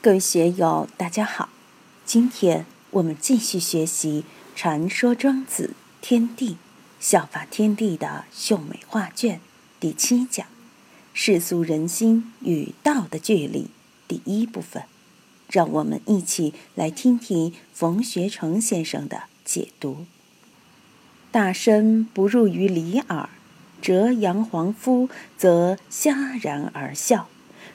各位学友，大家好。今天我们继续学习《传说庄子天地效法天地的秀美画卷》第七讲“世俗人心与道的距离”第一部分。让我们一起来听听冯学成先生的解读。大身不入于离耳，折杨黄夫则戛然而笑。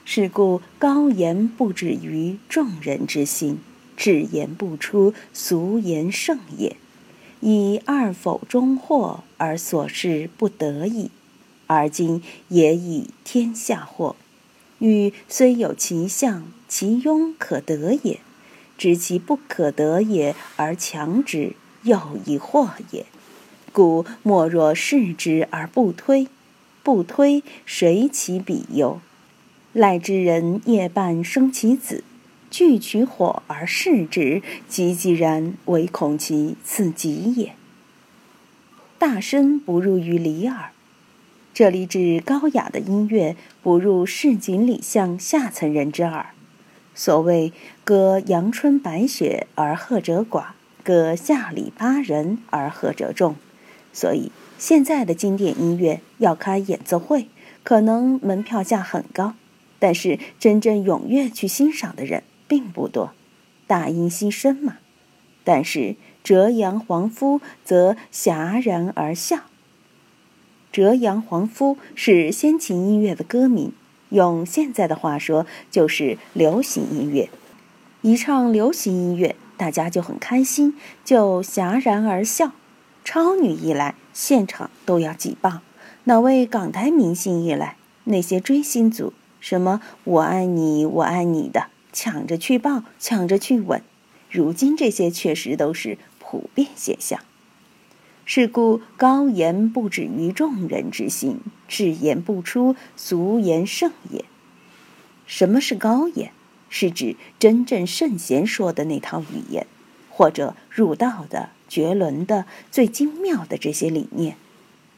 是故高言不止于众人之心，至言不出俗言胜也。以二否中惑而所事不得已，而今也以天下惑。欲虽有其相，其庸可得也；知其不可得也而强之，又以惑也。故莫若视之而不推，不推谁其彼忧？赖之人夜半生其子，具取火而视之，急急然，唯恐其刺己也。大声不入于离耳，这里指高雅的音乐不入市井里巷下层人之耳。所谓歌阳春白雪而和者寡，歌下里巴人而和者众。所以现在的经典音乐要开演奏会，可能门票价很高。但是真正踊跃去欣赏的人并不多，大音希声嘛。但是折阳皇夫则戛然而笑。折阳皇夫是先秦音乐的歌名，用现在的话说就是流行音乐。一唱流行音乐，大家就很开心，就戛然而笑。超女一来，现场都要挤爆；哪位港台明星一来，那些追星族。什么我爱你，我爱你的，抢着去抱，抢着去吻。如今这些确实都是普遍现象。是故高言不止于众人之心，至言不出俗言胜也。什么是高言？是指真正圣贤说的那套语言，或者入道的、绝伦的、最精妙的这些理念。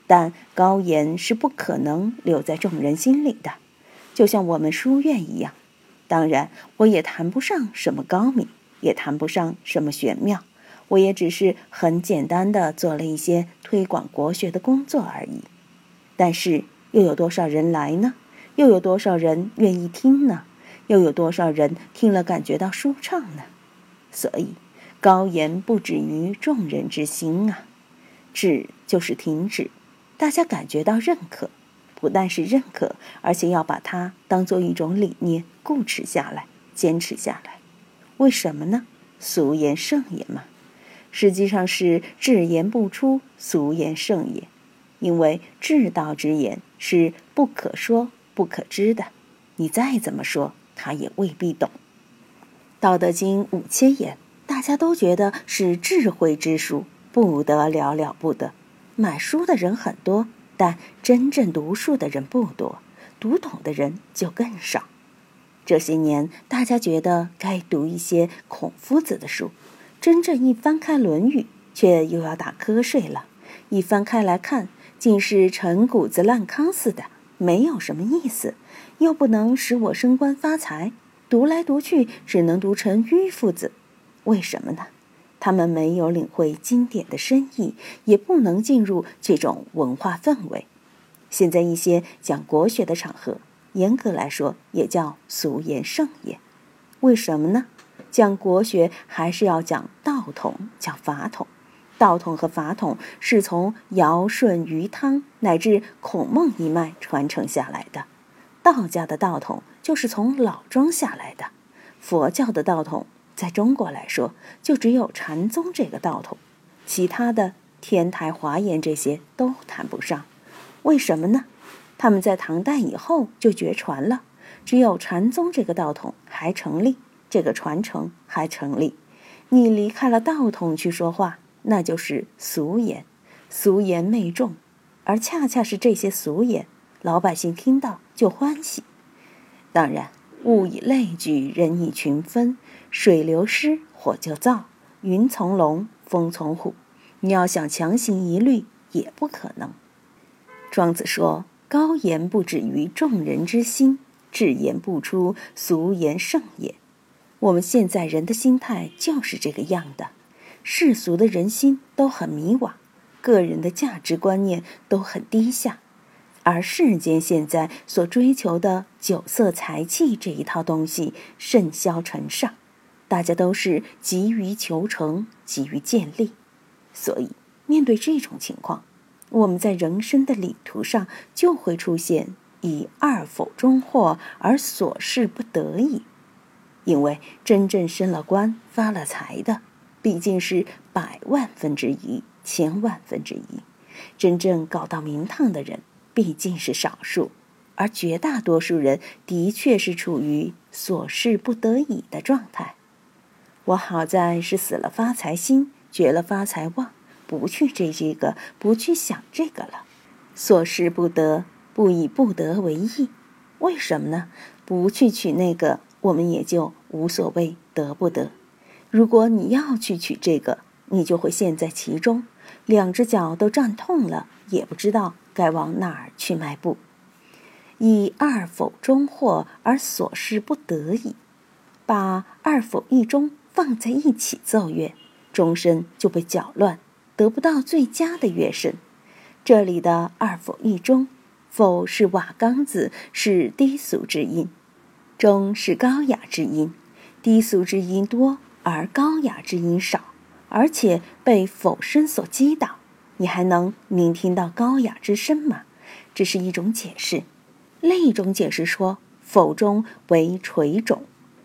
但高言是不可能留在众人心里的。就像我们书院一样，当然，我也谈不上什么高明，也谈不上什么玄妙，我也只是很简单的做了一些推广国学的工作而已。但是，又有多少人来呢？又有多少人愿意听呢？又有多少人听了感觉到舒畅呢？所以，高言不止于众人之心啊，止就是停止，大家感觉到认可。不但是认可，而且要把它当做一种理念固持下来、坚持下来。为什么呢？俗言盛也嘛，实际上是至言不出，俗言盛也。因为至道之言是不可说、不可知的，你再怎么说，他也未必懂。《道德经》五千言，大家都觉得是智慧之书，不得了了不得，买书的人很多。但真正读书的人不多，读懂的人就更少。这些年，大家觉得该读一些孔夫子的书，真正一翻开《论语》，却又要打瞌睡了。一翻开来看，竟是陈谷子烂糠似的，没有什么意思，又不能使我升官发财。读来读去，只能读成迂夫子。为什么呢？他们没有领会经典的深意，也不能进入这种文化氛围。现在一些讲国学的场合，严格来说也叫俗言盛也。为什么呢？讲国学还是要讲道统，讲法统。道统和法统是从尧舜禹汤乃至孔孟一脉传承下来的。道家的道统就是从老庄下来的，佛教的道统。在中国来说，就只有禅宗这个道统，其他的天台华严这些都谈不上。为什么呢？他们在唐代以后就绝传了，只有禅宗这个道统还成立，这个传承还成立。你离开了道统去说话，那就是俗言，俗言媚众，而恰恰是这些俗言，老百姓听到就欢喜。当然。物以类聚，人以群分。水流失，火就燥；云从龙，风从虎。你要想强行一律，也不可能。庄子说：“高言不止于众人之心，至言不出，俗言胜也。”我们现在人的心态就是这个样的，世俗的人心都很迷惘，个人的价值观念都很低下，而世间现在所追求的酒色财气这一套东西甚嚣尘上，大家都是急于求成，急于建立，所以面对这种情况，我们在人生的旅途上就会出现以二否中获而所事不得已。因为真正升了官、发了财的，毕竟是百万分之一、千万分之一；真正搞到名堂的人，毕竟是少数，而绝大多数人的确是处于所事不得已的状态。我好在是死了发财心，绝了发财望，不去追这个，不去想这个了。所事不得，不以不得为意。为什么呢？不去取那个。我们也就无所谓得不得。如果你要去取这个，你就会陷在其中，两只脚都站痛了，也不知道该往哪儿去迈步。以二否中惑而所事不得已，把二否一中放在一起奏乐，终身就被搅乱，得不到最佳的乐声。这里的二否一中，否是瓦岗子，是低俗之音。中是高雅之音，低俗之音多而高雅之音少，而且被否声所击倒，你还能聆听到高雅之声吗？这是一种解释。另一种解释说，否中为垂种，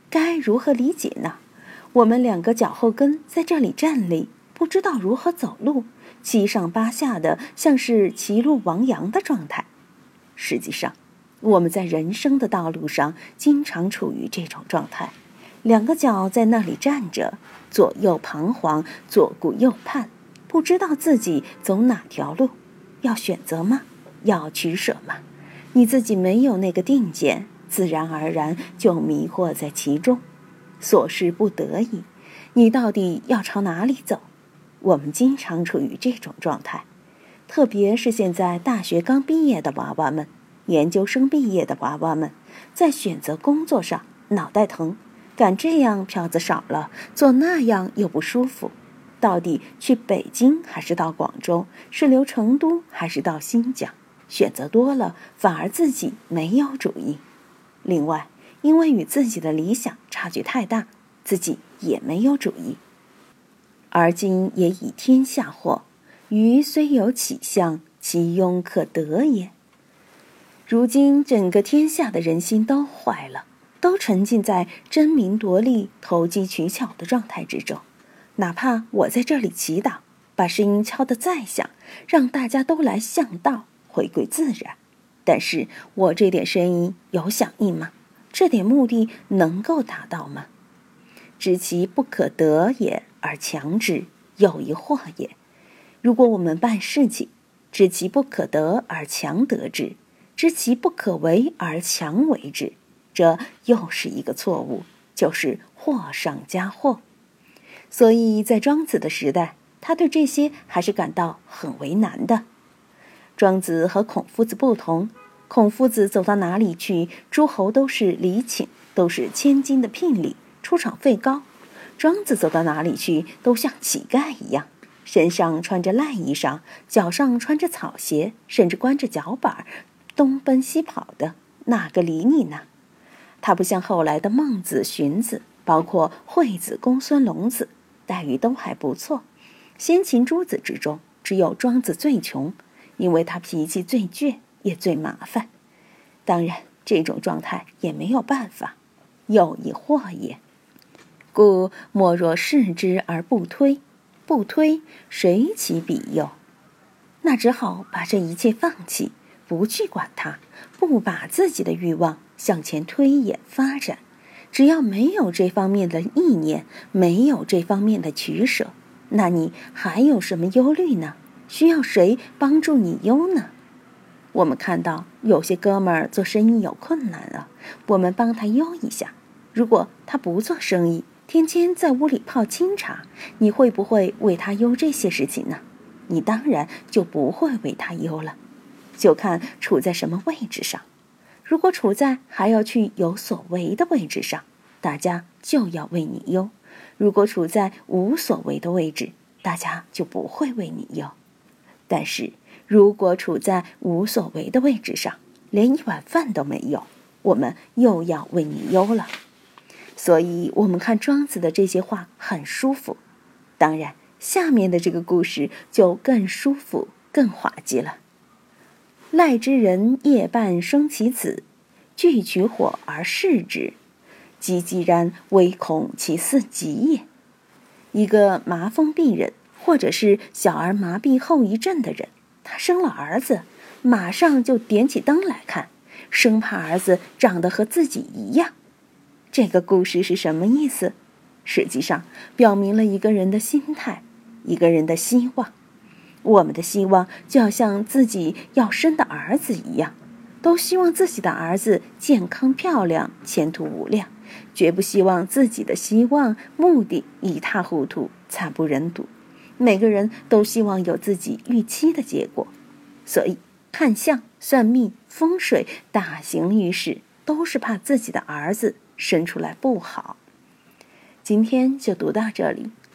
该如何理解呢？我们两个脚后跟在这里站立，不知道如何走路，七上八下的，像是歧路亡羊的状态。实际上。我们在人生的道路上经常处于这种状态，两个脚在那里站着，左右彷徨，左顾右盼，不知道自己走哪条路，要选择吗？要取舍吗？你自己没有那个定见，自然而然就迷惑在其中，所事不得已，你到底要朝哪里走？我们经常处于这种状态，特别是现在大学刚毕业的娃娃们。研究生毕业的娃娃们，在选择工作上脑袋疼，干这样票子少了，做那样又不舒服，到底去北京还是到广州？是留成都还是到新疆？选择多了，反而自己没有主意。另外，因为与自己的理想差距太大，自己也没有主意。而今也以天下祸，鱼虽有起相，其庸可得也。如今整个天下的人心都坏了，都沉浸在争名夺利、投机取巧的状态之中。哪怕我在这里祈祷，把声音敲得再响，让大家都来向道，回归自然，但是我这点声音有响应吗？这点目的能够达到吗？知其不可得也而强之，有一惑也。如果我们办事情，知其不可得而强得之。知其不可为而强为之，这又是一个错误，就是祸上加祸。所以在庄子的时代，他对这些还是感到很为难的。庄子和孔夫子不同，孔夫子走到哪里去，诸侯都是礼请，都是千金的聘礼，出场费高；庄子走到哪里去，都像乞丐一样，身上穿着烂衣裳，脚上穿着草鞋，甚至光着脚板。东奔西跑的，哪个理你呢？他不像后来的孟子、荀子，包括惠子、公孙龙子，待遇都还不错。先秦诸子之中，只有庄子最穷，因为他脾气最倔，也最麻烦。当然，这种状态也没有办法，又一祸也。故莫若视之而不推，不推谁其彼右？那只好把这一切放弃。不去管它，不把自己的欲望向前推演发展，只要没有这方面的意念，没有这方面的取舍，那你还有什么忧虑呢？需要谁帮助你忧呢？我们看到有些哥们儿做生意有困难了，我们帮他忧一下。如果他不做生意，天天在屋里泡清茶，你会不会为他忧这些事情呢？你当然就不会为他忧了。就看处在什么位置上，如果处在还要去有所为的位置上，大家就要为你忧；如果处在无所谓的位置，大家就不会为你忧。但是如果处在无所谓的位置上，连一碗饭都没有，我们又要为你忧了。所以，我们看庄子的这些话很舒服。当然，下面的这个故事就更舒服、更滑稽了。赖之人夜半生其子，具取火而视之，急急然，唯恐其似疾也。一个麻风病人，或者是小儿麻痹后遗症的人，他生了儿子，马上就点起灯来看，生怕儿子长得和自己一样。这个故事是什么意思？实际上表明了一个人的心态，一个人的希望。我们的希望就要像自己要生的儿子一样，都希望自己的儿子健康漂亮、前途无量，绝不希望自己的希望、目的一塌糊涂、惨不忍睹。每个人都希望有自己预期的结果，所以看相、算命、风水、大型运势，都是怕自己的儿子生出来不好。今天就读到这里。